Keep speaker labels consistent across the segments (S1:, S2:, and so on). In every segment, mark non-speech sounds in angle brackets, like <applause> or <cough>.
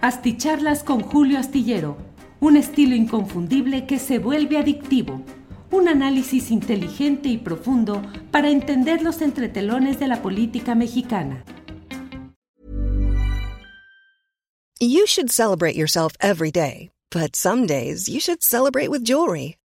S1: Asticharlas con Julio Astillero, un estilo inconfundible que se vuelve adictivo. Un análisis inteligente y profundo para entender los entretelones de la política mexicana.
S2: You should celebrate yourself every day, but some days you should celebrate with jewelry.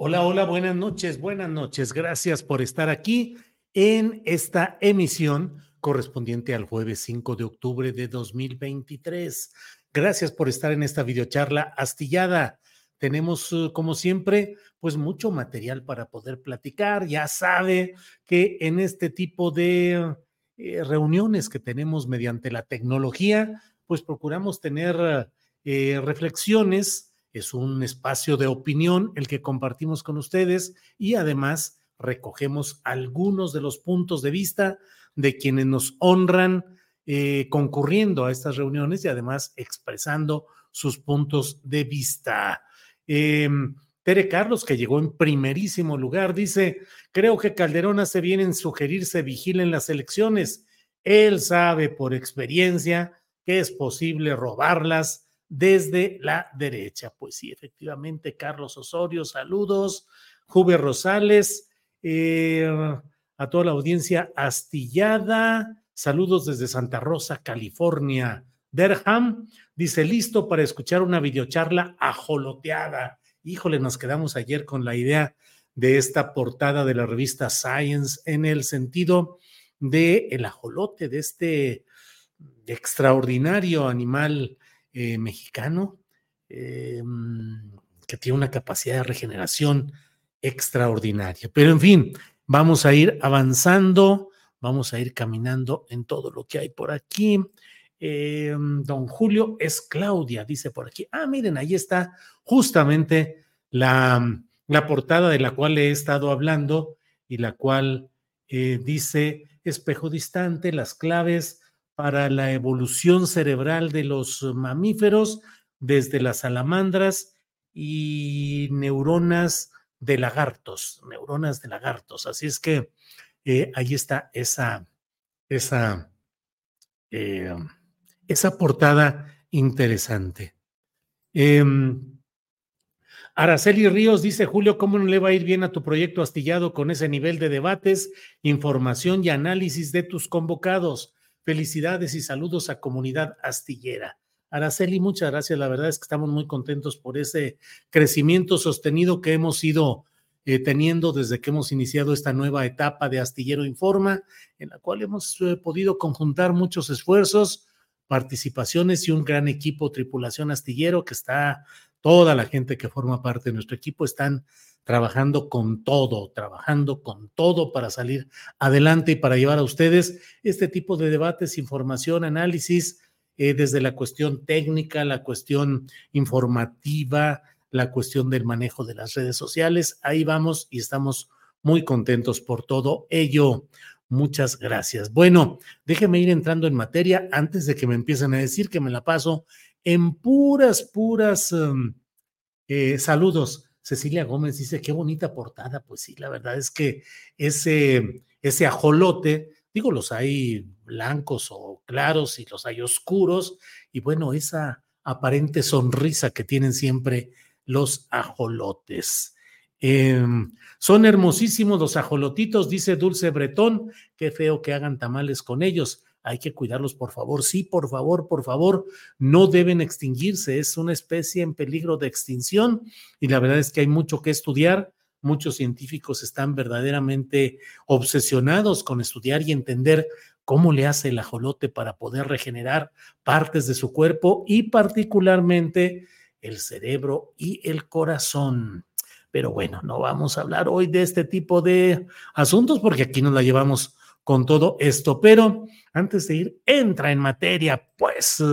S3: Hola, hola, buenas noches, buenas noches. Gracias por estar aquí en esta emisión correspondiente al jueves 5 de octubre de 2023. Gracias por estar en esta videocharla astillada. Tenemos, uh, como siempre, pues mucho material para poder platicar. Ya sabe que en este tipo de eh, reuniones que tenemos mediante la tecnología, pues procuramos tener eh, reflexiones es un espacio de opinión el que compartimos con ustedes y además recogemos algunos de los puntos de vista de quienes nos honran eh, concurriendo a estas reuniones y además expresando sus puntos de vista. Em, Tere Carlos, que llegó en primerísimo lugar, dice, creo que Calderón hace bien en sugerirse vigilen las elecciones. Él sabe por experiencia que es posible robarlas desde la derecha. Pues sí, efectivamente, Carlos Osorio, saludos. Juve Rosales, eh, a toda la audiencia astillada, saludos desde Santa Rosa, California. Derham dice, listo para escuchar una videocharla ajoloteada. Híjole, nos quedamos ayer con la idea de esta portada de la revista Science en el sentido de el ajolote, de este extraordinario animal eh, mexicano eh, que tiene una capacidad de regeneración extraordinaria. Pero en fin, vamos a ir avanzando, vamos a ir caminando en todo lo que hay por aquí. Eh, don Julio es Claudia, dice por aquí. Ah, miren, ahí está justamente la, la portada de la cual he estado hablando y la cual dice espejo distante, las claves para la evolución cerebral de los mamíferos, desde las salamandras y neuronas de lagartos, neuronas de lagartos. Así es que eh, ahí está esa, esa, eh, esa portada interesante. Em, Araceli Ríos dice, Julio, ¿cómo no le va a ir bien a tu proyecto astillado con ese nivel de debates, información y análisis de tus convocados? Felicidades y saludos a comunidad astillera. Araceli, muchas gracias. La verdad es que estamos muy contentos por ese crecimiento sostenido que hemos ido eh, teniendo desde que hemos iniciado esta nueva etapa de Astillero Informa, en la cual hemos eh, podido conjuntar muchos esfuerzos, participaciones y un gran equipo tripulación astillero que está, toda la gente que forma parte de nuestro equipo están trabajando con todo, trabajando con todo para salir adelante y para llevar a ustedes este tipo de debates, información, análisis, eh, desde la cuestión técnica, la cuestión informativa, la cuestión del manejo de las redes sociales. Ahí vamos y estamos muy contentos por todo ello. Muchas gracias. Bueno, déjeme ir entrando en materia antes de que me empiecen a decir que me la paso en puras, puras um, eh, saludos Cecilia Gómez dice, qué bonita portada. Pues sí, la verdad es que ese, ese ajolote, digo, los hay blancos o claros y los hay oscuros, y bueno, esa aparente sonrisa que tienen siempre los ajolotes. Em, son hermosísimos los ajolotitos, dice Dulce Bretón. Qué feo que hagan tamales con ellos. Hay que cuidarlos, por favor. Sí, por favor, por favor, no deben extinguirse. Es una especie en peligro de extinción y la verdad es que hay mucho que estudiar. Muchos científicos están verdaderamente obsesionados con estudiar y entender cómo le hace el ajolote para poder regenerar partes de su cuerpo y particularmente el cerebro y el corazón. Pero bueno, no vamos a hablar hoy de este tipo de asuntos porque aquí nos la llevamos con todo esto. Pero antes de ir, entra en materia, pues,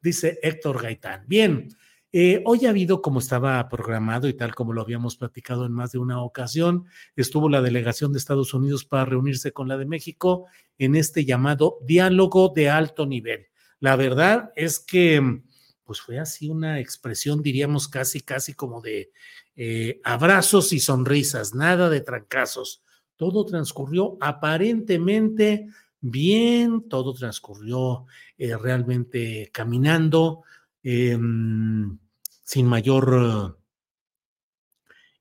S3: dice Héctor Gaitán. Bien, eh, hoy ha habido, como estaba programado y tal como lo habíamos platicado en más de una ocasión, estuvo la delegación de Estados Unidos para reunirse con la de México en este llamado diálogo de alto nivel. La verdad es que, pues fue así una expresión, diríamos casi, casi como de eh, abrazos y sonrisas, nada de trancazos todo transcurrió aparentemente bien, todo transcurrió eh, realmente caminando, em, sin mayor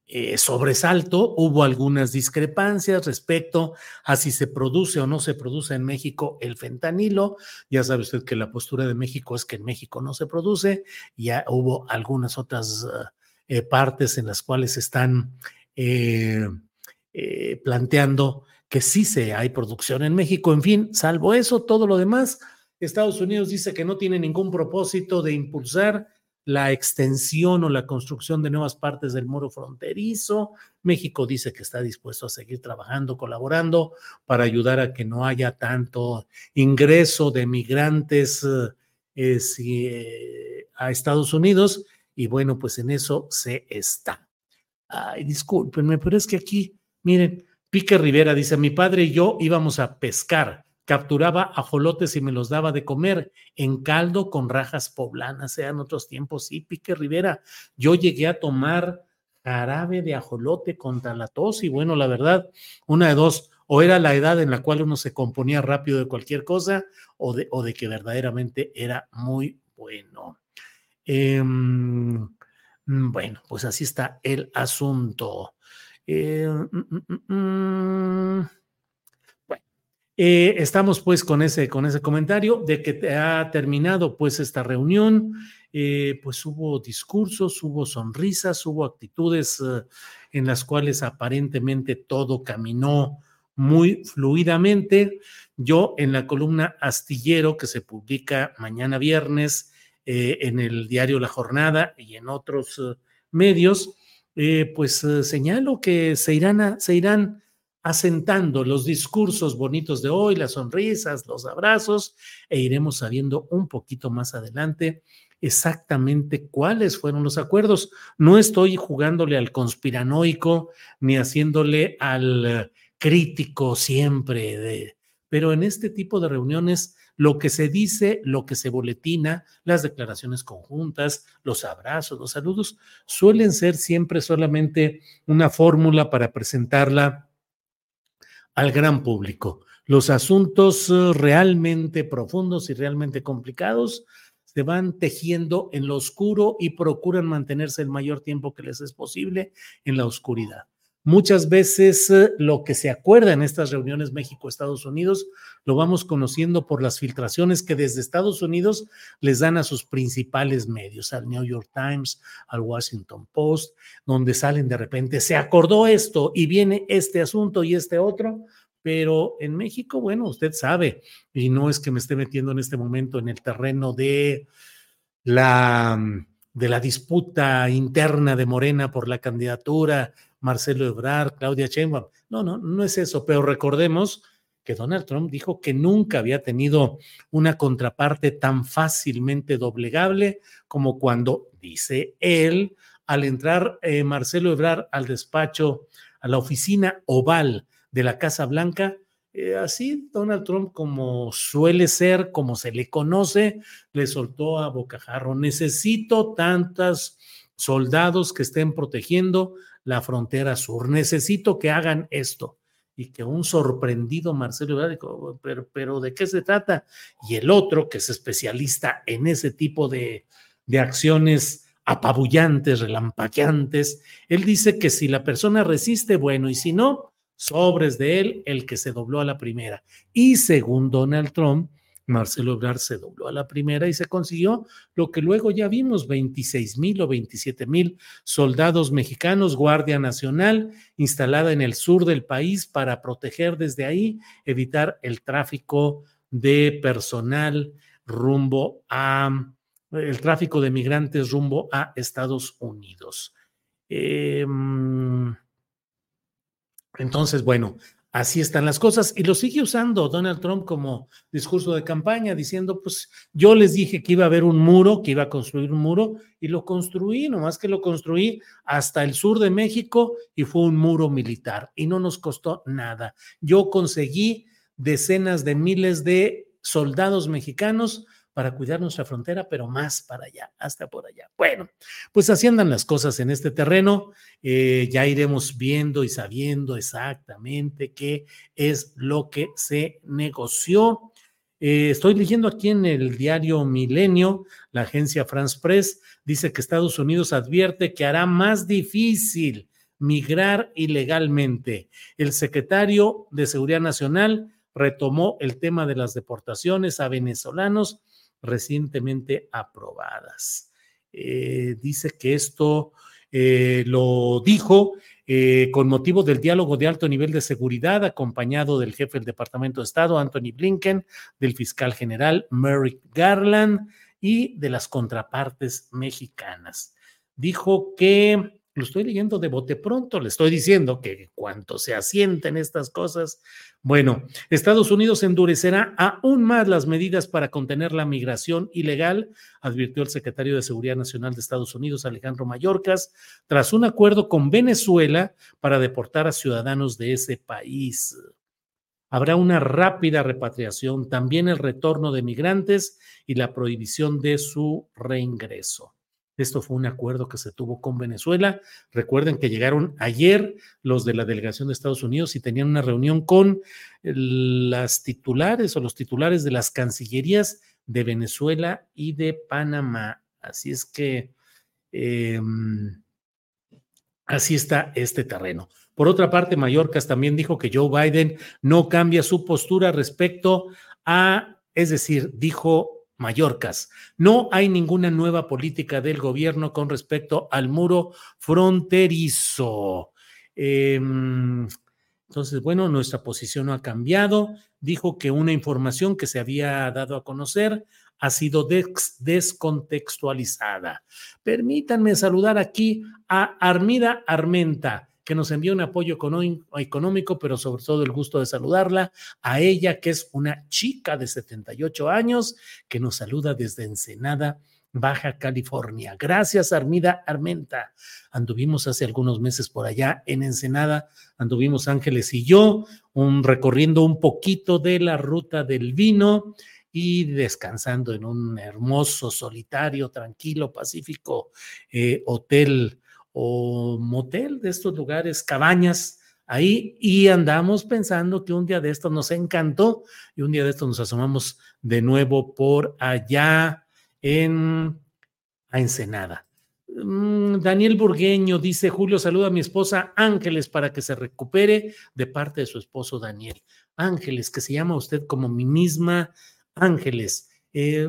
S3: eh, sobresalto. Hubo algunas discrepancias respecto a si se produce o no se produce en México el fentanilo. Ya sabe usted que la postura de México es que en México no se produce. Ya hubo algunas otras eh, partes en las cuales están eh, planteando que sí se hay producción en México. En fin, salvo eso, todo lo demás, Estados Unidos dice que no tiene ningún propósito de impulsar la extensión o la construcción de nuevas partes del muro fronterizo. México dice que está dispuesto a seguir trabajando, colaborando para ayudar a que no haya tanto ingreso de migrantes eh, eh, a Estados Unidos. Y bueno, pues en eso se está. Ay, discúlpenme, pero es que aquí Miren, Pique Rivera dice, mi padre y yo íbamos a pescar, capturaba ajolotes y me los daba de comer en caldo con rajas poblanas, eran otros tiempos, sí, Pique Rivera, yo llegué a tomar jarabe de ajolote contra la tos y bueno, la verdad, una de dos, o era la edad en la cual uno se componía rápido de cualquier cosa o de, o de que verdaderamente era muy bueno. Em, bueno, pues así está el asunto. Eh, mm, mm, mm, bueno, eh, estamos pues con ese, con ese comentario de que ha terminado pues esta reunión, eh, pues hubo discursos, hubo sonrisas, hubo actitudes en las cuales aparentemente todo caminó muy fluidamente. Yo en la columna Astillero que se publica mañana viernes en el diario La Jornada y en otros medios, eh, pues eh, señalo que se irán, se irán asentando los discursos bonitos de hoy, las sonrisas, los abrazos, e iremos sabiendo un poquito más adelante exactamente cuáles fueron los acuerdos. No estoy jugándole al conspiranoico ni haciéndole al eh, crítico siempre de, pero en este tipo de reuniones lo que se dice, lo que se boletina, las declaraciones conjuntas, los abrazos, los saludos, suelen ser siempre solamente una fórmula para presentarla al gran público. Los asuntos eh, realmente profundos y realmente complicados se van tejiendo en lo oscuro y procuran mantenerse el mayor tiempo que les es posible en la oscuridad. Muchas veces eh, lo que se acuerda en estas reuniones México-Estados Unidos lo vamos conociendo por las filtraciones que desde Estados Unidos les dan a sus principales medios, al New York Times, al Washington Post, donde salen de repente, se acordó esto y viene este asunto y este otro, pero en México, bueno, usted sabe, y no es que me esté metiendo en este momento en el terreno de la de la disputa interna de Morena por la candidatura Marcelo Ebrard, Claudia Sheinbaum. No, no, no es eso, pero recordemos que Donald Trump dijo que nunca había tenido una contraparte tan fácilmente doblegable como cuando, dice él, al entrar eh, Marcelo Ebrard al despacho, a la oficina oval de la Casa Blanca, eh, así Donald Trump, como suele ser, como se le conoce, le soltó a bocajarro, necesito tantos soldados que estén protegiendo la frontera sur. Necesito que hagan esto. Y que un sorprendido Marcelo Ebrard dijo, pero, pero ¿de qué se trata? Y el otro, que es especialista en ese tipo de, de acciones apabullantes, relampaqueantes, él dice que si la persona resiste, bueno, y si no, sobres de él el que se dobló a la primera. Y según Donald Trump, Marcelo Ebrard se dobló a la primera y se consiguió lo que luego ya vimos, 26 mil o 27 mil soldados mexicanos, Guardia Nacional, instalada en el sur del país para proteger desde ahí, evitar el tráfico de personal rumbo a, el tráfico de migrantes rumbo a Estados Unidos. Em, entonces, bueno, Así están las cosas y lo sigue usando Donald Trump como discurso de campaña, diciendo, pues yo les dije que iba a haber un muro, que iba a construir un muro y lo construí, nomás que lo construí hasta el sur de México y fue un muro militar y no nos costó nada. Yo conseguí decenas de miles de soldados mexicanos para cuidar nuestra frontera, pero más para allá, hasta por allá. Bueno, pues así andan las cosas en este terreno. Eh, ya iremos viendo y sabiendo exactamente qué es lo que se negoció. Eh, estoy leyendo aquí en el diario Milenio, la agencia France Press dice que Estados Unidos advierte que hará más difícil migrar ilegalmente. El secretario de Seguridad Nacional retomó el tema de las deportaciones a venezolanos recientemente aprobadas. Eh, dice que esto eh, lo dijo eh, con motivo del diálogo de alto nivel de seguridad, acompañado del jefe del Departamento de Estado, Anthony Blinken, del fiscal general Merrick Garland y de las contrapartes mexicanas. Dijo que lo estoy leyendo de bote pronto, le estoy diciendo que cuanto se asienten estas cosas, bueno, Estados Unidos endurecerá aún más las medidas para contener la migración ilegal, advirtió el secretario de Seguridad Nacional de Estados Unidos, Alejandro Mayorkas, tras un acuerdo con Venezuela para deportar a ciudadanos de ese país. Habrá una rápida repatriación, también el retorno de migrantes y la prohibición de su reingreso. Esto fue un acuerdo que se tuvo con Venezuela. Recuerden que llegaron ayer los de la delegación de Estados Unidos y tenían una reunión con las titulares o los titulares de las cancillerías de Venezuela y de Panamá. Así es que em, así está este terreno. Por otra parte, Mallorcas también dijo que Joe Biden no cambia su postura respecto a, es decir, dijo Mallorcas. No hay ninguna nueva política del gobierno con respecto al muro fronterizo. Em, entonces, bueno, nuestra posición no ha cambiado. Dijo que una información que se había dado a conocer ha sido descontextualizada. Permítanme saludar aquí a Armida Armenta que nos envió un apoyo económico, pero sobre todo el gusto de saludarla, a ella, que es una chica de 78 años, que nos saluda desde Ensenada, Baja California. Gracias, Armida Armenta. Anduvimos hace algunos meses por allá en Ensenada, anduvimos Ángeles y yo, un, recorriendo un poquito de la ruta del vino y descansando en un hermoso, solitario, tranquilo, pacífico eh, hotel o motel de estos lugares, cabañas ahí y andamos pensando que un día de estos nos encantó y un día de estos nos asomamos de nuevo por allá en a Ensenada. Mm, Daniel Burgueño dice, Julio, saluda a mi esposa Ángeles para que se recupere de parte de su esposo Daniel. Ángeles, que se llama usted como mi misma Ángeles. Eh,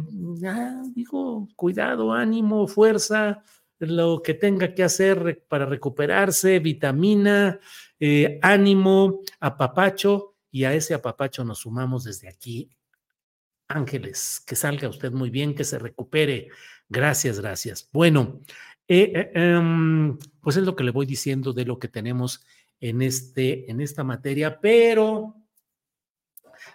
S3: digo, cuidado, ánimo, fuerza, lo que tenga que hacer para recuperarse, vitamina, eh, ánimo, apapacho, y a ese apapacho nos sumamos desde aquí. Ángeles, que salga usted muy bien, que se recupere. Gracias, gracias. Bueno, eh, eh, em, pues es lo que le voy diciendo de lo que tenemos en, este, en esta materia, pero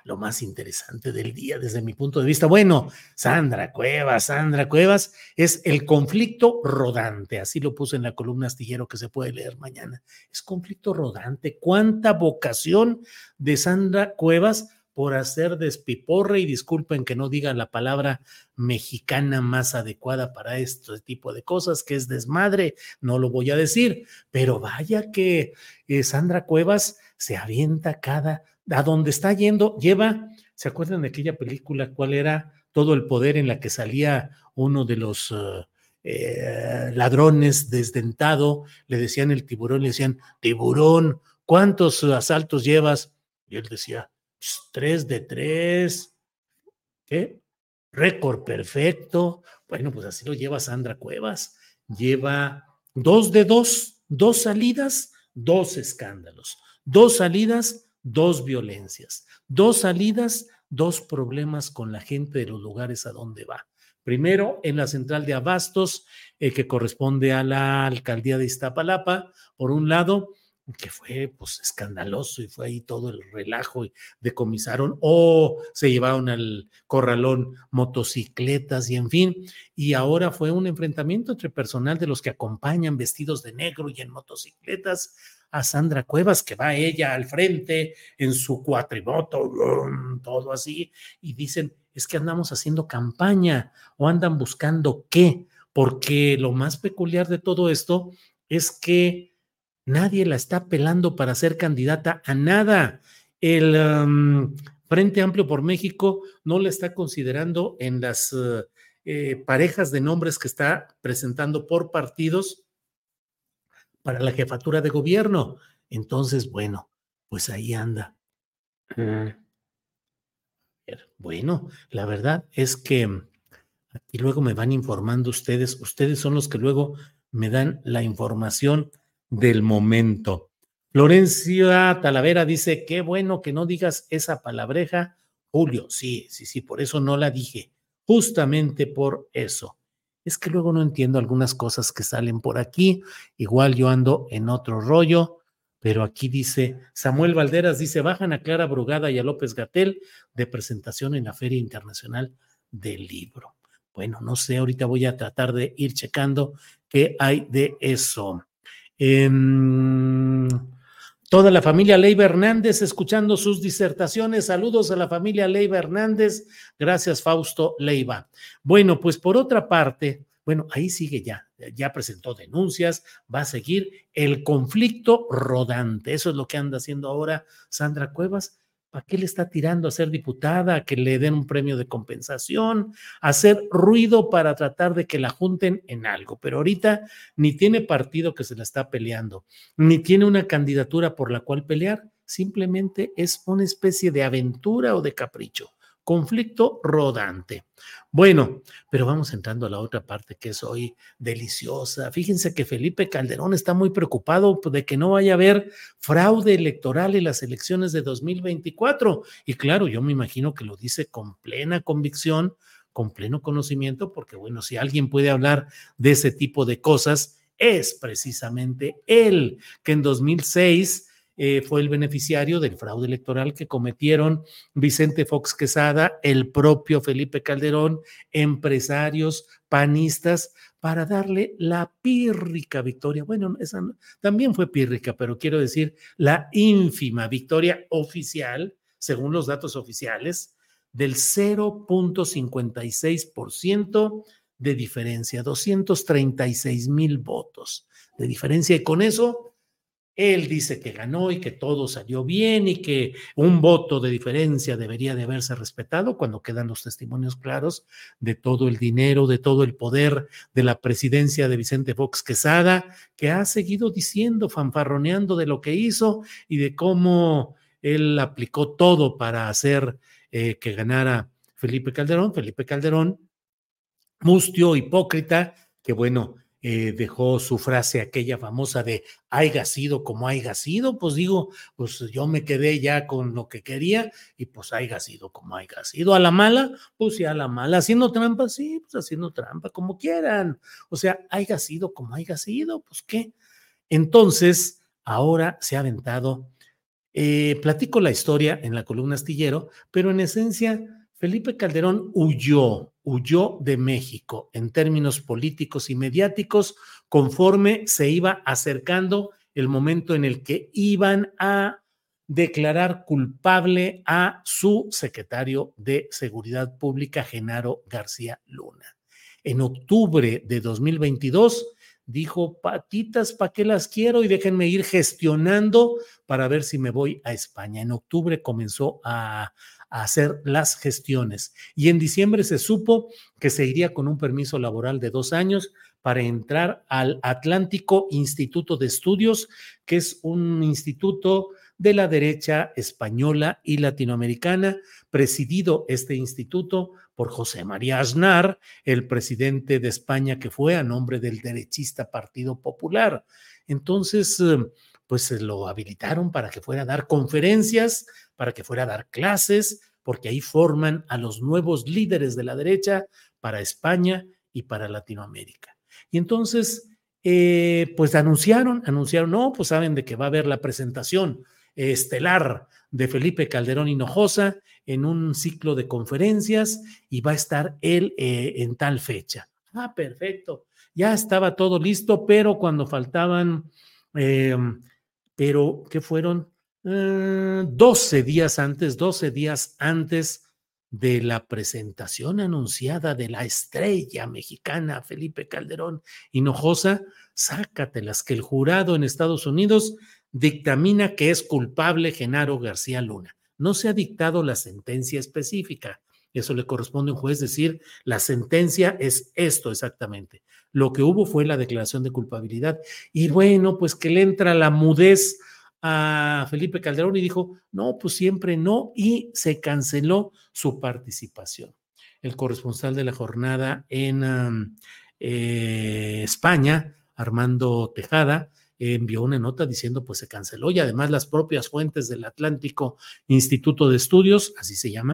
S3: lo más interesante del día desde mi punto de vista. Bueno, Sandra Cuevas, Sandra Cuevas es el conflicto rodante, así lo puse en la columna astillero que se puede leer mañana. Es conflicto rodante. ¿Cuánta vocación de Sandra Cuevas? por hacer despiporre y disculpen que no diga la palabra mexicana más adecuada para este tipo de cosas, que es desmadre, no lo voy a decir, pero vaya que eh, Sandra Cuevas se avienta cada a dónde está yendo, lleva, ¿se acuerdan de aquella película? ¿Cuál era todo el poder en la que salía uno de los eh, eh, ladrones desdentado? Le decían el tiburón, le decían, tiburón, ¿cuántos asaltos llevas? Y él decía, tres de tres. ¿qué? Récord perfecto. Bueno, pues así lo lleva Sandra Cuevas. Lleva dos de dos, dos salidas, dos escándalos. Dos salidas, dos violencias. Dos salidas, dos problemas con la gente de los lugares a donde va. Primero, en la central de Abastos, eh, que corresponde a la alcaldía de Iztapalapa, por un lado, que fue pues escandaloso y fue ahí todo el relajo y decomisaron o se llevaron al corralón motocicletas y en fin, y ahora fue un enfrentamiento entre personal de los que acompañan vestidos de negro y en motocicletas a Sandra Cuevas, que va ella al frente en su cuatrimoto, todo así, y dicen, es que andamos haciendo campaña o andan buscando qué, porque lo más peculiar de todo esto es que nadie la está pelando para ser candidata a nada. El Frente Amplio por México no la está considerando en las eh, parejas de nombres que está presentando por partidos para la jefatura de gobierno. Entonces, bueno, pues ahí anda. Ah. Bueno, la verdad es que aquí luego me van informando ustedes, ustedes son los que luego me dan la información del momento. Florencia Talavera dice, qué bueno que no digas esa palabreja, Julio. Sí, sí, sí, por eso no la dije, justamente por eso es que luego no entiendo algunas cosas que salen por aquí. Igual yo ando en otro rollo, pero aquí dice, Samuel Valderas dice, bajan a Clara Brugada y a López Gatel de presentación en la Feria Internacional del Libro. Bueno, no sé, ahorita voy a tratar de ir checando qué hay de eso. Eh, Toda la familia Leiva Hernández escuchando sus disertaciones. Saludos a la familia Leiva Hernández. Gracias, Fausto Leiva. Bueno, pues por otra parte, bueno, ahí sigue ya. Ya presentó denuncias, va a seguir el conflicto rodante. Eso es lo que anda haciendo ahora Sandra Cuevas ¿Para qué le está tirando a ser diputada, a que le den un premio de compensación, a hacer ruido para tratar de que la junten en algo? Pero ahorita ni tiene partido que se la está peleando, ni tiene una candidatura por la cual pelear, simplemente es una especie de aventura o de capricho conflicto rodante. Bueno, pero vamos entrando a la otra parte que es hoy deliciosa. Fíjense que Felipe Calderón está muy preocupado de que no vaya a haber fraude electoral en las elecciones de 2024. Y claro, yo me imagino que lo dice con plena convicción, con pleno conocimiento, porque bueno, si alguien puede hablar de ese tipo de cosas, es precisamente él, que en 2006 eh, fue el beneficiario del fraude electoral que cometieron Vicente Fox Quesada, el propio Felipe Calderón, empresarios panistas, para darle la pírrica victoria. Bueno, esa también fue pírrica, pero quiero decir la ínfima victoria oficial, según los datos oficiales, del 0.56% de diferencia, 236 mil votos de diferencia. Y con eso él dice que ganó y que todo salió bien y que un voto de diferencia debería de haberse respetado cuando quedan los testimonios claros de todo el dinero, de todo el poder de la presidencia de Vicente Fox Quesada, que ha seguido diciendo, fanfarroneando de lo que hizo y de cómo él aplicó todo para hacer eh, que ganara Felipe Calderón. Felipe Calderón, mustio, hipócrita, que bueno, eh, dejó su frase aquella famosa de haya sido como haya sido, pues digo, pues yo me quedé ya con lo que quería y pues haya sido como haya sido. A la mala, pues sí, a la mala. Haciendo trampa, sí, pues haciendo trampa, como quieran. O sea, haya sido como haya sido, pues qué. Entonces, ahora se ha aventado, eh, platico la historia en la columna astillero, pero en esencia Felipe Calderón huyó, huyó de México en términos políticos y mediáticos conforme se iba acercando el momento en el que iban a declarar culpable a su secretario de Seguridad Pública, Genaro García Luna. En octubre de 2022 dijo, patitas, ¿para qué las quiero? Y déjenme ir gestionando para ver si me voy a España. En octubre comenzó a, a hacer las gestiones. Y en diciembre se supo que se iría con un permiso laboral de dos años para entrar al Atlántico Instituto de Estudios, que es un instituto de la derecha española y latinoamericana, presidido este instituto por José María Aznar, el presidente de España que fue a nombre del derechista Partido Popular. Entonces, eh, pues lo habilitaron para que fuera a dar conferencias, para que fuera a dar clases, porque ahí forman a los nuevos líderes de la derecha para España y para Latinoamérica. Y entonces, eh, pues anunciaron, anunciaron, no, pues saben de que va a haber la presentación estelar de Felipe Calderón Hinojosa en un ciclo de conferencias y va a estar él eh, en tal fecha. Ah, perfecto. Ya estaba todo listo, pero cuando faltaban, eh, pero ¿qué fueron? 12 eh, días antes, 12 días antes de la presentación anunciada de la estrella mexicana Felipe Calderón Hinojosa, sácatelas que el jurado en Estados Unidos dictamina que es culpable Genaro García Luna. No se ha dictado la sentencia específica. Eso le corresponde a un juez decir, la sentencia es esto exactamente. Lo que hubo fue la declaración de culpabilidad. Y bueno, pues que le entra la mudez a Felipe Calderón y dijo, no, pues siempre no, y se canceló su participación. El corresponsal de la jornada en eh, España, Armando Tejada, envió una nota diciendo pues se canceló y además las propias fuentes del Atlántico Instituto de Estudios, así se llama.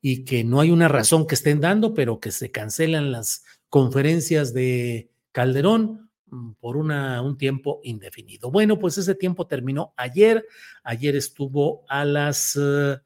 S3: y que no hay una razón que estén dando, pero que se cancelan las conferencias de Calderón mm, por una, un tiempo indefinido. Bueno, pues ese tiempo terminó ayer. Ayer estuvo a las 7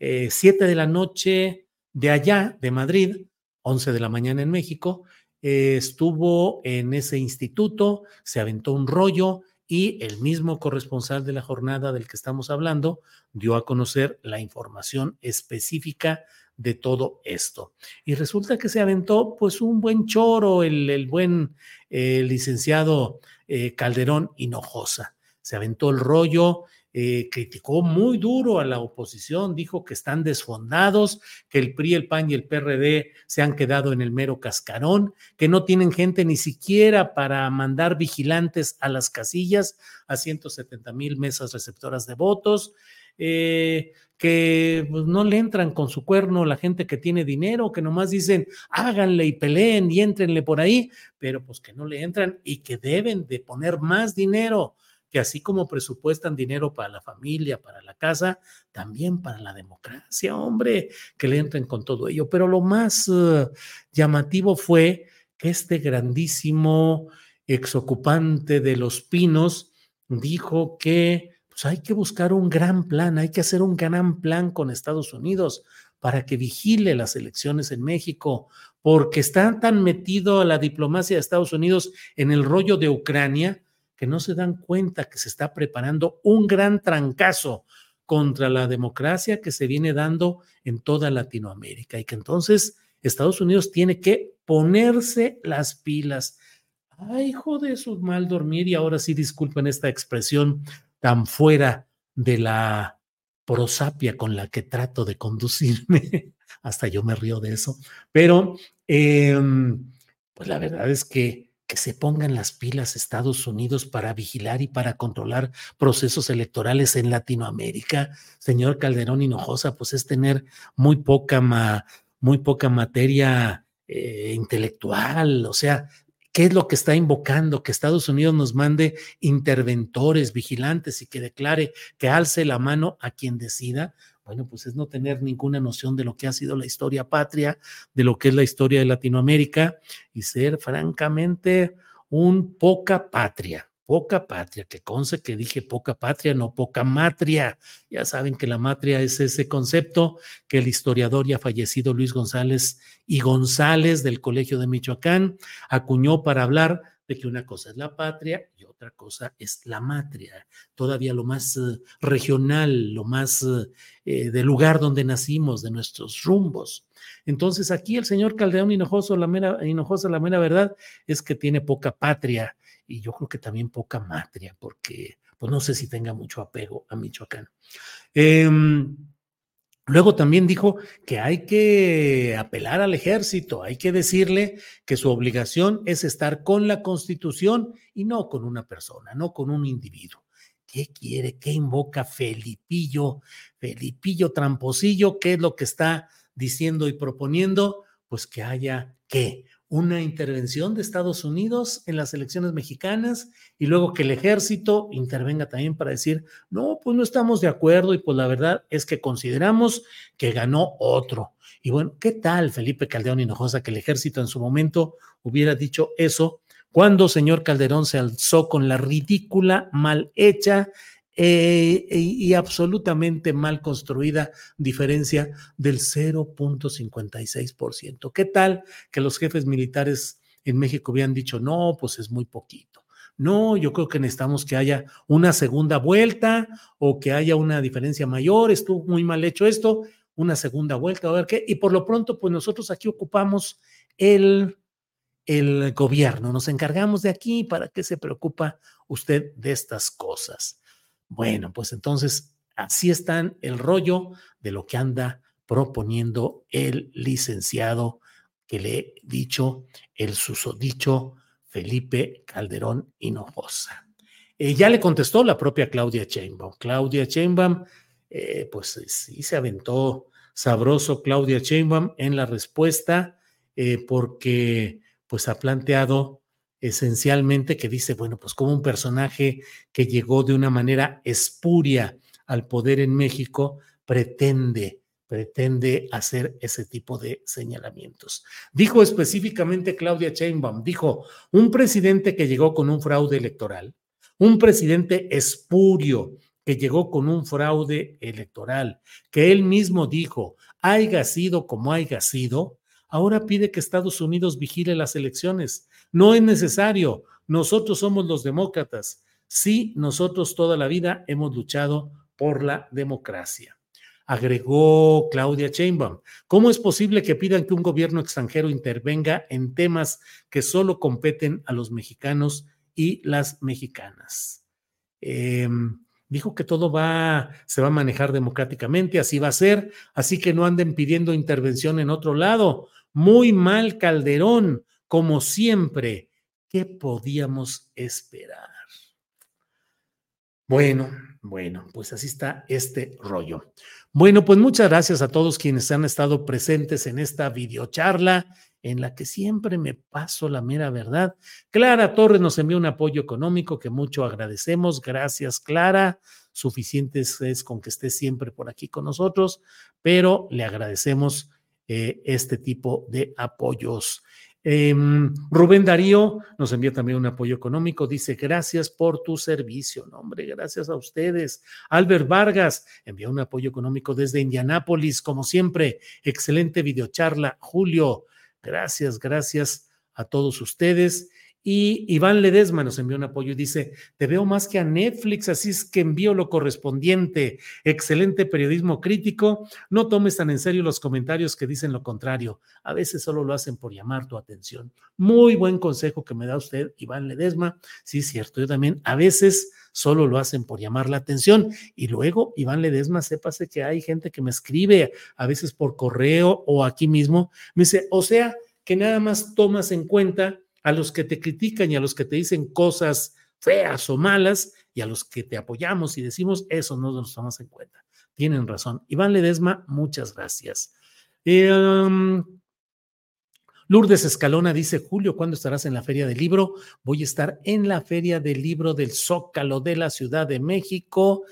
S3: eh, de la noche de allá, de Madrid, 11 de la mañana en México. Eh, estuvo en ese instituto, se aventó un rollo y el mismo corresponsal de la jornada del que estamos hablando dio a conocer la información específica de todo esto. Y resulta que se aventó pues un buen choro el, buen eh, licenciado eh, Calderón Hinojosa. Se aventó el rollo, eh, criticó muy duro a la oposición, dijo que están desfondados, que el PRI, el PAN y el PRD se han quedado en el mero cascarón, que no tienen gente ni siquiera para mandar vigilantes a las casillas, a 170 mil mesas receptoras de votos, eh, que pues, no le entran con su cuerno la gente que tiene dinero, que nomás dicen háganle y peleen y entrenle por ahí, pero pues que no le entran y que deben de poner más dinero, que así como presupuestan dinero para la familia, para la casa, también para la democracia, hombre, que le entren con todo ello. Pero lo más uh, llamativo fue que este grandísimo exocupante de los pinos dijo que pues, hay que buscar un gran plan, hay que hacer un gran plan con Estados Unidos para que vigile las elecciones en México, porque está tan metido la diplomacia de Estados Unidos en el rollo de Ucrania que no se dan cuenta que se está preparando un gran trancazo contra la democracia que se viene dando en toda Latinoamérica y que entonces Estados Unidos tiene que ponerse las pilas. Ay, hijo de su mal dormir, y ahora sí disculpen esta expresión tan fuera de la prosapia con la que trato de conducirme. <laughs> Hasta yo me río de eso. Pero, em, pues la verdad es que que se pongan las pilas Estados Unidos para vigilar y para controlar procesos electorales en Latinoamérica, señor Calderón Hinojosa, pues es tener muy poca, muy poca materia eh, intelectual, o sea, ¿qué es lo que está invocando? Que Estados Unidos nos mande interventores, vigilantes y que declare que alce la mano a quien decida bueno, pues es no tener ninguna noción de lo que ha sido la historia patria, de lo que es la historia de Latinoamérica y ser francamente un poca patria, poca patria, que conce que dije poca patria, no poca matria. Ya saben que la matria es ese concepto que el historiador ya fallecido Luis González y González del Colegio de Michoacán acuñó para hablar de que una cosa es la patria y otra cosa es la matria, todavía lo más eh, regional, lo más eh, del lugar donde nacimos, de nuestros rumbos. Entonces aquí el señor Caldeón Hinojoso, la mera, Hinojosa, la mera verdad es que tiene poca patria y yo creo que también poca matria, porque pues no sé si tenga mucho apego a Michoacán. Eh, Luego también dijo que hay que apelar al ejército, hay que decirle que su obligación es estar con la constitución y no con una persona, no con un individuo. ¿Qué quiere? ¿Qué invoca Felipillo? Felipillo Tramposillo, ¿qué es lo que está diciendo y proponiendo? Pues que haya, ¿qué? Una intervención de Estados Unidos en las elecciones mexicanas y luego que el ejército intervenga también para decir, no, pues no estamos de acuerdo y pues la verdad es que consideramos que ganó otro. Y bueno, ¿qué tal Felipe Calderón Hinojosa que el ejército en su momento hubiera dicho eso cuando señor Calderón se alzó con la ridícula, mal hecha eh, y absolutamente mal construida diferencia del 0.56%. ¿Qué tal que los jefes militares en México habían dicho, no, pues es muy poquito? No, yo creo que necesitamos que haya una segunda vuelta o que haya una diferencia mayor, estuvo muy mal hecho esto, una segunda vuelta, a ver qué. Y por lo pronto, pues nosotros aquí ocupamos el, el gobierno, nos encargamos de aquí, ¿para qué se preocupa usted de estas cosas? Bueno, pues entonces así está el rollo de lo que anda proponiendo el licenciado que le he dicho, el susodicho Felipe Calderón Hinojosa. Eh, ya le contestó la propia Claudia Sheinbaum. Claudia Sheinbaum, eh, pues sí se aventó sabroso Claudia Sheinbaum en la respuesta, eh, porque pues ha planteado esencialmente que dice, bueno, pues como un personaje que llegó de una manera espuria al poder en México pretende pretende hacer ese tipo de señalamientos. Dijo específicamente Claudia Sheinbaum, dijo, un presidente que llegó con un fraude electoral, un presidente espurio que llegó con un fraude electoral, que él mismo dijo, haya sido como haya sido, ahora pide que Estados Unidos vigile las elecciones. No es necesario. Nosotros somos los demócratas. Sí, nosotros toda la vida hemos luchado por la democracia. Agregó Claudia Sheinbaum. ¿Cómo es posible que pidan que un gobierno extranjero intervenga en temas que solo competen a los mexicanos y las mexicanas? Em, dijo que todo va, se va a manejar democráticamente, así va a ser, así que no anden pidiendo intervención en otro lado. Muy mal, Calderón como siempre, ¿qué podíamos esperar? Bueno, bueno, pues así está este rollo. Bueno, pues muchas gracias a todos quienes han estado presentes en esta videocharla en la que siempre me paso la mera verdad. Clara Torres nos envió un apoyo económico que mucho agradecemos. Gracias, Clara. Suficiente es con que esté siempre por aquí con nosotros, pero le agradecemos eh, este tipo de apoyos. Em, Rubén Darío nos envía también un apoyo económico. Dice, gracias por tu servicio. No, hombre, gracias a ustedes. Albert Vargas envía un apoyo económico desde Indianápolis, como siempre. Excelente videocharla. Julio, gracias, gracias a todos ustedes. Y Iván Ledesma nos envió un apoyo y dice, te veo más que a Netflix, así es que envío lo correspondiente. Excelente periodismo crítico. No tomes tan en serio los comentarios que dicen lo contrario. A veces solo lo hacen por llamar tu atención. Muy buen consejo que me da usted, Iván Ledesma. Sí, cierto, yo también a veces solo lo hacen por llamar la atención. Y luego, Iván Ledesma, sépase que hay gente que me escribe, a veces por correo o aquí mismo, me dice, o sea, que nada más tomas en cuenta a los que te critican y a los que te dicen cosas feas o malas y a los que te apoyamos y decimos eso no nos tomamos en cuenta. Tienen razón. Iván Ledesma, muchas gracias. Em, Lourdes Escalona dice, Julio, ¿cuándo estarás en la Feria del Libro? Voy a estar en la Feria del Libro del Zócalo de la Ciudad de México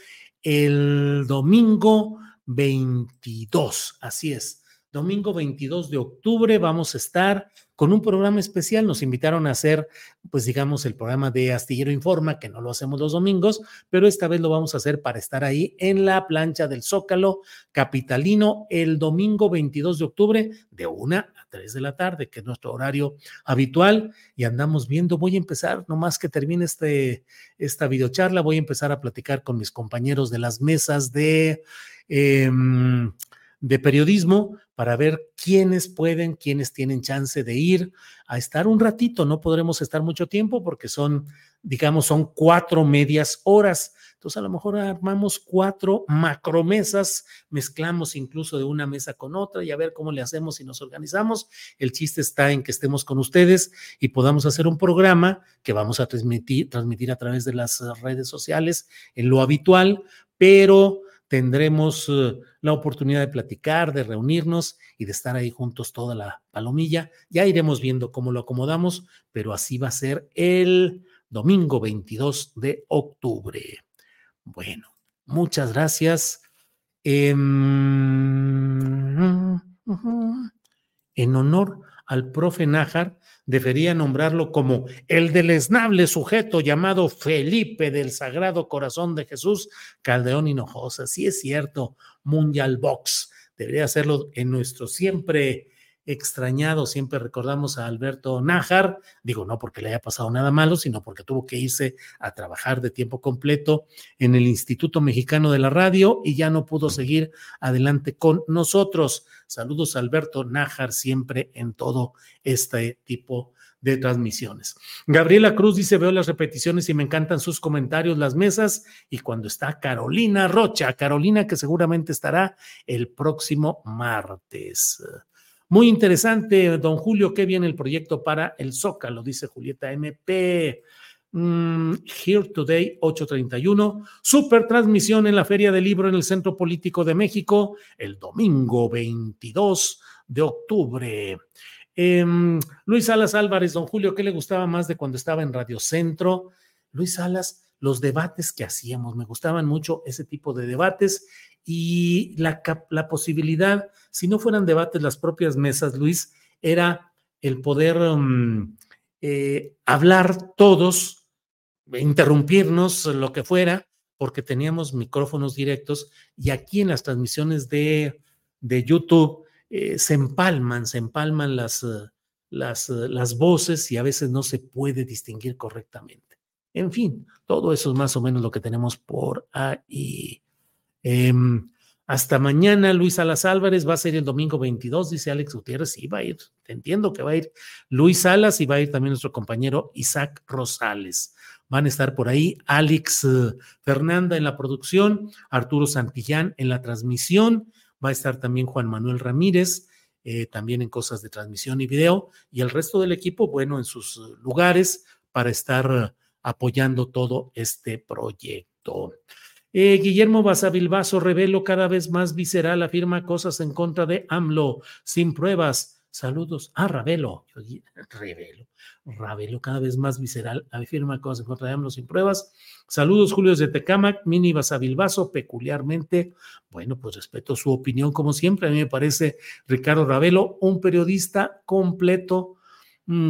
S3: el domingo 22. Así es, domingo 22 de octubre vamos a estar con un programa especial. Nos invitaron a hacer, pues digamos, el programa de Astillero Informa, que no lo hacemos los domingos, pero esta vez lo vamos a hacer para estar ahí en la plancha del Zócalo Capitalino el domingo 22 de octubre de una a 3 de la tarde, que es nuestro horario habitual. Y andamos viendo, voy a empezar, nomás que termine este, esta videocharla, voy a empezar a platicar con mis compañeros de las mesas de... Em, de periodismo para ver quiénes pueden, quiénes tienen chance de ir a estar un ratito. No podremos estar mucho tiempo porque son, digamos, son cuatro medias horas. Entonces a lo mejor armamos cuatro macromesas, mezclamos incluso de una mesa con otra y a ver cómo le hacemos y nos organizamos. El chiste está en que estemos con ustedes y podamos hacer un programa que vamos a transmitir, transmitir a través de las redes sociales en lo habitual, pero tendremos eh, la oportunidad de platicar, de reunirnos y de estar ahí juntos toda la palomilla. Ya iremos viendo cómo lo acomodamos, pero así va a ser el domingo 22 de octubre. Bueno, muchas gracias. Em, en honor al profe Nájar, debería nombrarlo como el deleznable sujeto llamado Felipe del Sagrado Corazón de Jesús Caldeón Hinojosa. Sí es cierto, Mundial Box. Debería hacerlo en nuestro siempre extrañado, siempre recordamos a Alberto Nájar, digo no porque le haya pasado nada malo, sino porque tuvo que irse a trabajar de tiempo completo en el Instituto Mexicano de la Radio y ya no pudo seguir adelante con nosotros. Saludos a Alberto Nájar, siempre en todo este tipo de transmisiones. Gabriela Cruz dice, veo las repeticiones y me encantan sus comentarios, las mesas, y cuando está Carolina Rocha, Carolina que seguramente estará el próximo martes. Muy interesante, don Julio, qué bien el proyecto para el Zócalo, dice Julieta MP. Mm, Here Today 831, super transmisión en la Feria del Libro en el Centro Político de México el domingo 22 de octubre. Em, Luis Salas Álvarez, don Julio, ¿qué le gustaba más de cuando estaba en Radio Centro? Luis Salas, los debates que hacíamos, me gustaban mucho ese tipo de debates y la, posibilidad, si no fueran debates las propias mesas, Luis, era el poder mm, eh, hablar todos, interrumpirnos, lo que fuera, porque teníamos micrófonos directos y aquí en las transmisiones de, de YouTube eh, se empalman, se empalman las, las, las voces y a veces no se puede distinguir correctamente. En fin, todo eso es más o menos lo que tenemos por ahí. Em, hasta mañana, Luis Salas Álvarez va a ser el domingo 22, dice Alex Gutiérrez. Sí, va a ir, te entiendo que va a ir Luis Salas y va a ir también nuestro compañero Isaac Rosales. Van a estar por ahí Alex eh, Fernanda en la producción, Arturo Santillán en la transmisión, va a estar también Juan Manuel Ramírez, eh, también en cosas de transmisión y video, y el resto del equipo, bueno, en sus lugares para estar apoyando todo este proyecto. Eh, Guillermo Basavilbaso, revelo cada vez más visceral, afirma cosas en contra de AMLO, sin pruebas. Saludos. Ah, Ravelo. Revelo. Ravelo, cada vez más visceral, afirma cosas en contra de AMLO, sin pruebas. Saludos, Julio de Tecamac, Mini Basavilbaso, peculiarmente. Bueno, pues respeto su opinión, como siempre. A mí me parece Ricardo Ravelo un periodista completo,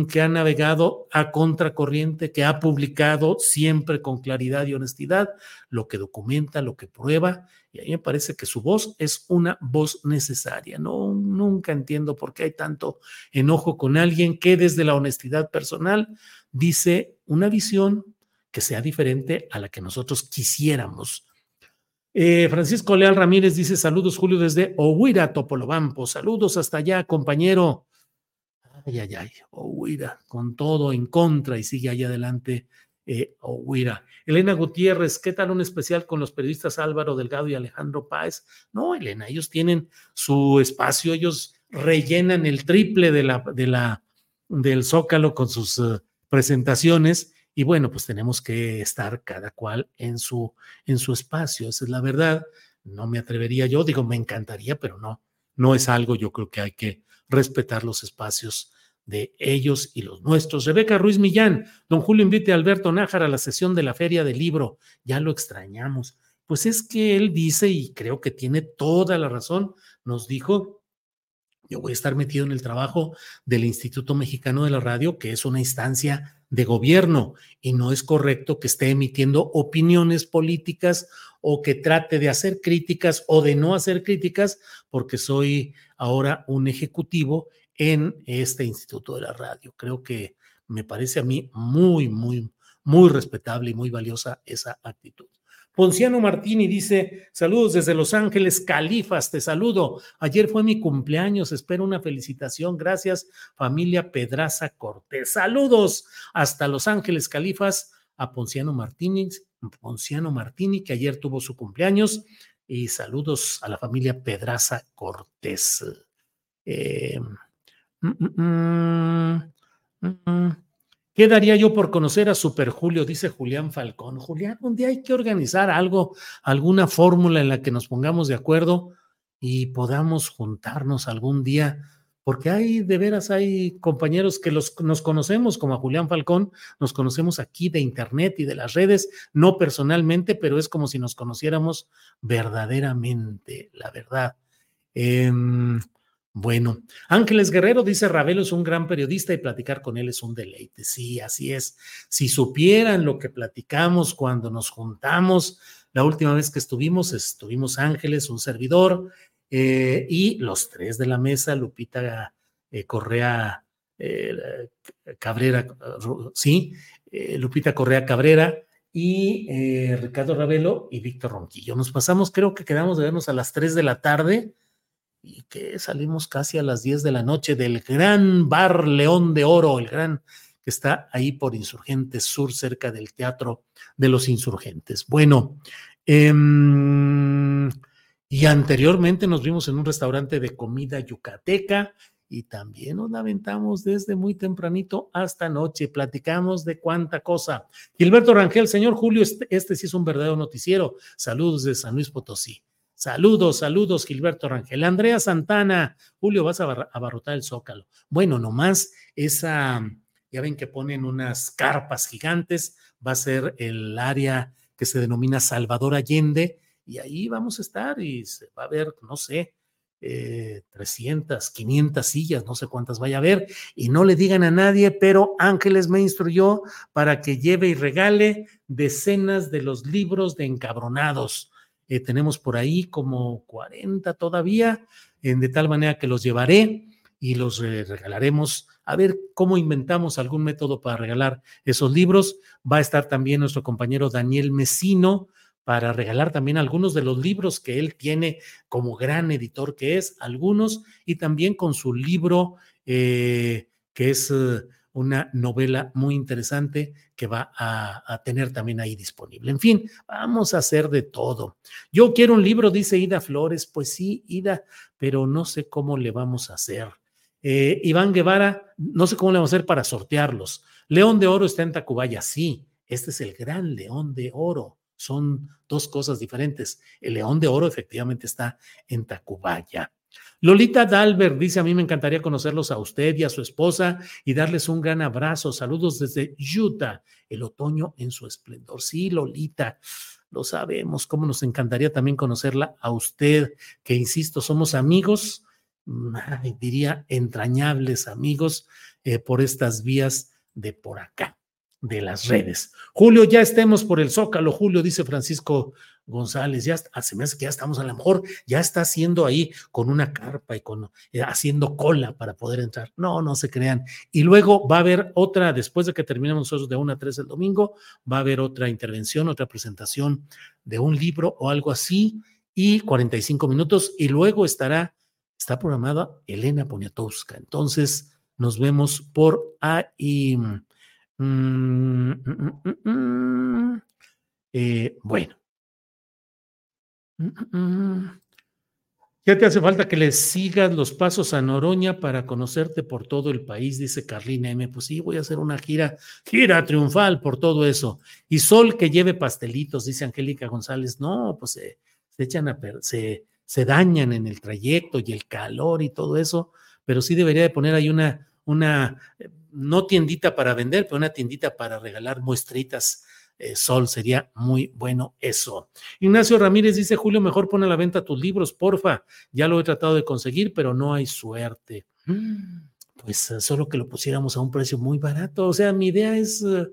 S3: que ha navegado a contracorriente, que ha publicado siempre con claridad y honestidad lo que documenta, lo que prueba, y a me parece que su voz es una voz necesaria. No, nunca entiendo por qué hay tanto enojo con alguien que desde la honestidad personal dice una visión que sea diferente a la que nosotros quisiéramos. Eh, Francisco Leal Ramírez dice: Saludos, Julio, desde Ohuira, Topolobampo. Saludos hasta allá, compañero. Ay, ay, ay, Ohuira, con todo en contra y sigue ahí adelante eh, Ohuira. Elena Gutiérrez, ¿qué tal un especial con los periodistas Álvaro Delgado y Alejandro Páez? No, Elena, ellos tienen su espacio, ellos rellenan el triple de la, de la, del Zócalo con sus uh, presentaciones y bueno, pues tenemos que estar cada cual en su, en su espacio, esa es la verdad. No me atrevería yo, digo, me encantaría, pero no, no es algo, yo creo que hay que respetar los espacios de ellos y los nuestros. Rebeca Ruiz Millán, don Julio invite a Alberto Nájar a la sesión de la Feria del Libro, ya lo extrañamos. Pues es que él dice, y creo que tiene toda la razón, nos dijo yo voy a estar metido en el trabajo del Instituto Mexicano de la Radio, que es una instancia de gobierno y no es correcto que esté emitiendo opiniones políticas o que trate de hacer críticas o de no hacer críticas porque soy ahora un ejecutivo en este Instituto de la Radio. Creo que me parece a mí muy, muy, muy respetable y muy valiosa esa actitud. Ponciano Martini dice, saludos desde Los Ángeles, Califas, te saludo. Ayer fue mi cumpleaños, espero una felicitación. Gracias, familia Pedraza Cortés. Saludos hasta Los Ángeles, Califas, a Ponciano Martini, Ponciano Martini, que ayer tuvo su cumpleaños, y saludos a la familia Pedraza Cortés. Eh, ¿Qué daría yo por conocer a Super Julio? Dice Julián Falcón. Julián, un día hay que organizar algo, alguna fórmula en la que nos pongamos de acuerdo y podamos juntarnos algún día, porque hay, de veras, hay compañeros que los, nos conocemos, como a Julián Falcón, nos conocemos aquí de Internet y de las redes, no personalmente, pero es como si nos conociéramos verdaderamente, la verdad. Eh, bueno, Ángeles Guerrero dice, Ravelo es un gran periodista y platicar con él es un deleite. Sí, así es. Si supieran lo que platicamos cuando nos juntamos, la última vez que estuvimos, estuvimos Ángeles, un servidor, eh, y los tres de la mesa, Lupita eh, Correa eh, Cabrera, sí, Lupita Correa Cabrera y Ricardo Ravelo y Víctor Ronquillo. Nos pasamos, creo que quedamos de vernos a las tres de la tarde y que salimos casi a las 10 de la noche del gran bar León de Oro, el gran que está ahí por Insurgentes Sur, cerca del Teatro de los Insurgentes. Bueno, em, y anteriormente nos vimos en un restaurante de comida yucateca y también nos lamentamos desde muy tempranito hasta noche, platicamos de cuánta cosa. Gilberto Rangel, señor Julio, este, este sí es un verdadero noticiero. Saludos de San Luis Potosí. Saludos, saludos, Gilberto Rangel. Andrea Santana, Julio, vas a abarrotar el zócalo. Bueno, nomás esa, ya ven que ponen unas carpas gigantes, va a ser el área que se denomina Salvador Allende, y ahí vamos a estar y se va a ver, no sé, 300, eh, 500 sillas, no sé cuántas vaya a haber, y no le digan a nadie, pero Ángeles me instruyó para que lleve y regale decenas de los libros de encabronados eh, tenemos por ahí como 40 todavía, en de tal manera que los llevaré y los regalaremos. A ver cómo inventamos algún método para regalar esos libros. Va a estar también nuestro compañero Daniel Mesino para regalar también algunos de los libros que él tiene como gran editor que es, algunos, y también con su libro eh, que es eh, una novela muy interesante que va a, tener también ahí disponible. En fin, vamos a hacer de todo. Yo quiero un libro, dice Ida Flores. Pues sí, Ida, pero no sé cómo le vamos a hacer. Eh, Iván Guevara, no sé cómo le vamos a hacer para sortearlos. León de Oro está en Tacubaya, sí, este es el gran León de Oro. Son dos cosas diferentes. El León de Oro efectivamente está en Tacubaya. Lolita Dalbert dice, a mí me encantaría conocerlos a usted y a su esposa y darles un gran abrazo. Saludos desde Utah, el otoño en su esplendor. Sí, Lolita, lo sabemos, cómo nos encantaría también conocerla a usted, que insisto, somos amigos, diría, entrañables amigos eh, por estas vías de por acá, de las redes. Julio, ya estemos por el Zócalo, Julio, dice Francisco González, ya se me hace que ya estamos, a lo mejor ya está haciendo ahí con una carpa y con eh, haciendo cola para poder entrar. No, no se crean. Y luego va a haber otra, después de que terminemos nosotros de una a 3 el domingo, va a haber otra intervención, otra presentación de un libro o algo así, y 45 minutos, y luego estará, está programada Elena Poniatowska. Entonces, nos vemos por ahí. Mm, mm, mm, eh, bueno, ¿Qué te hace falta que le sigas los pasos a Noroña para conocerte por todo el país? Dice Carlina M. Pues sí, voy a hacer una gira, gira triunfal por todo eso. Y Sol que lleve pastelitos, dice Angélica González. No, pues se, echan a se, se dañan en el trayecto y el calor y todo eso, pero sí debería de poner ahí una, una, no tiendita para vender, pero una tiendita para regalar muestritas eh, sol. Sería muy bueno eso. Ignacio Ramírez dice, Julio, mejor pone a la venta tus libros, porfa. Ya lo he tratado de conseguir, pero no hay suerte. Pues eh, solo que lo pusiéramos a un precio muy barato. O sea, mi idea es eh,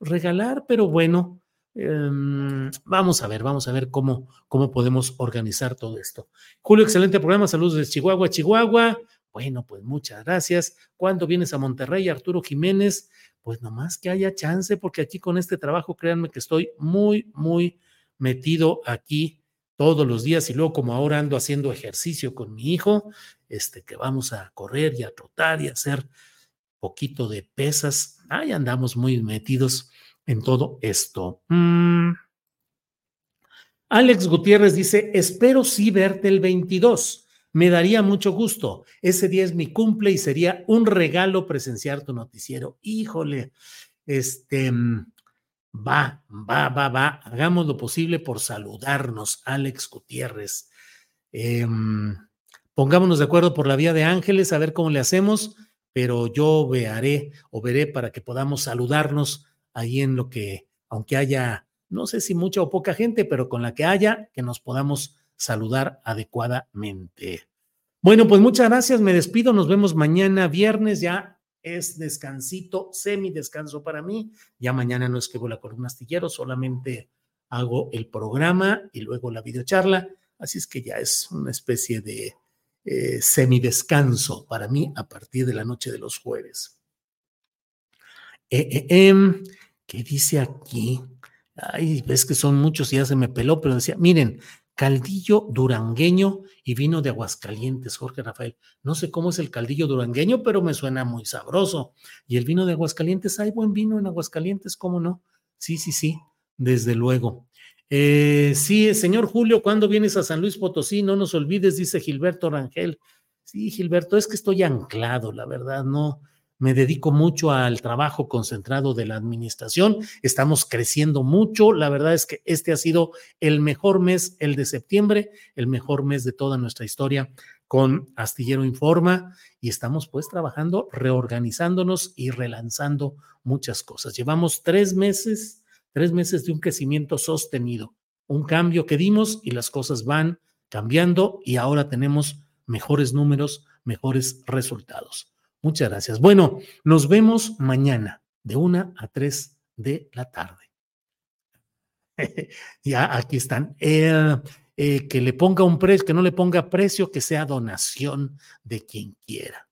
S3: regalar, pero bueno, em, vamos a ver, vamos a ver cómo, cómo podemos organizar todo esto. Julio, excelente programa. Saludos de Chihuahua, Chihuahua. Bueno, pues muchas gracias. ¿Cuándo vienes a Monterrey, Arturo Jiménez? pues nomás que haya chance, porque aquí con este trabajo, créanme que estoy muy, muy metido aquí todos los días y luego como ahora ando haciendo ejercicio con mi hijo, este que vamos a correr y a trotar y a hacer poquito de pesas, ahí andamos muy metidos en todo esto. Mm. Alex Gutiérrez dice, espero sí verte el 22. Me daría mucho gusto. Ese día es mi cumple y sería un regalo presenciar tu noticiero. Híjole, este, mm, va, va, va, va. Hagamos lo posible por saludarnos, Alex Gutiérrez. Em, pongámonos de acuerdo por la vía de Ángeles, a ver cómo le hacemos, pero yo vearé o veré para que podamos saludarnos ahí en lo que, aunque haya, no sé si mucha o poca gente, pero con la que haya, que nos podamos saludar adecuadamente. Bueno, pues muchas gracias, me despido, nos vemos mañana viernes, ya es descansito, semi descanso para mí, ya mañana no escribo la columna astillero, solamente hago el programa y luego la videocharla, así es que ya es una especie de eh, semi descanso para mí a partir de la noche de los jueves. Eh, eh, em, ¿Qué dice aquí? Ay, ves que son muchos y ya se me peló, pero decía, miren, caldillo durangueño y vino de Aguascalientes, Jorge Rafael. No sé cómo es el caldillo durangueño, pero me suena muy sabroso. Y el vino de Aguascalientes, hay buen vino en Aguascalientes, ¿cómo no? Sí, sí, sí, desde luego. Eh, sí, señor Julio, ¿cuándo vienes a San Luis Potosí? No nos olvides, dice Gilberto Rangel. Sí, Gilberto, es que estoy anclado, la verdad, no, me dedico mucho al trabajo concentrado de la administración, estamos creciendo mucho, la verdad es que este ha sido el mejor mes, el de septiembre, el mejor mes de toda nuestra historia con Astillero Informa y estamos pues trabajando, reorganizándonos y relanzando muchas cosas. Llevamos tres meses, tres meses de un crecimiento sostenido, un cambio que dimos y las cosas van cambiando y ahora tenemos mejores números, mejores resultados. Muchas gracias. Bueno, nos vemos mañana de una a tres de la tarde. <laughs> ya aquí están. Eh, eh, que le ponga un precio, que no le ponga precio, que sea donación de quien quiera.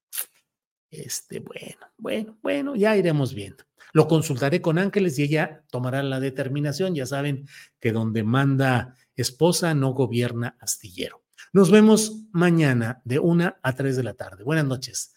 S3: Este, bueno, bueno, bueno, ya iremos viendo. Lo consultaré con Ángeles y ella tomará la determinación. Ya saben que donde manda esposa no gobierna astillero. Nos vemos mañana de una a tres de la tarde. Buenas noches.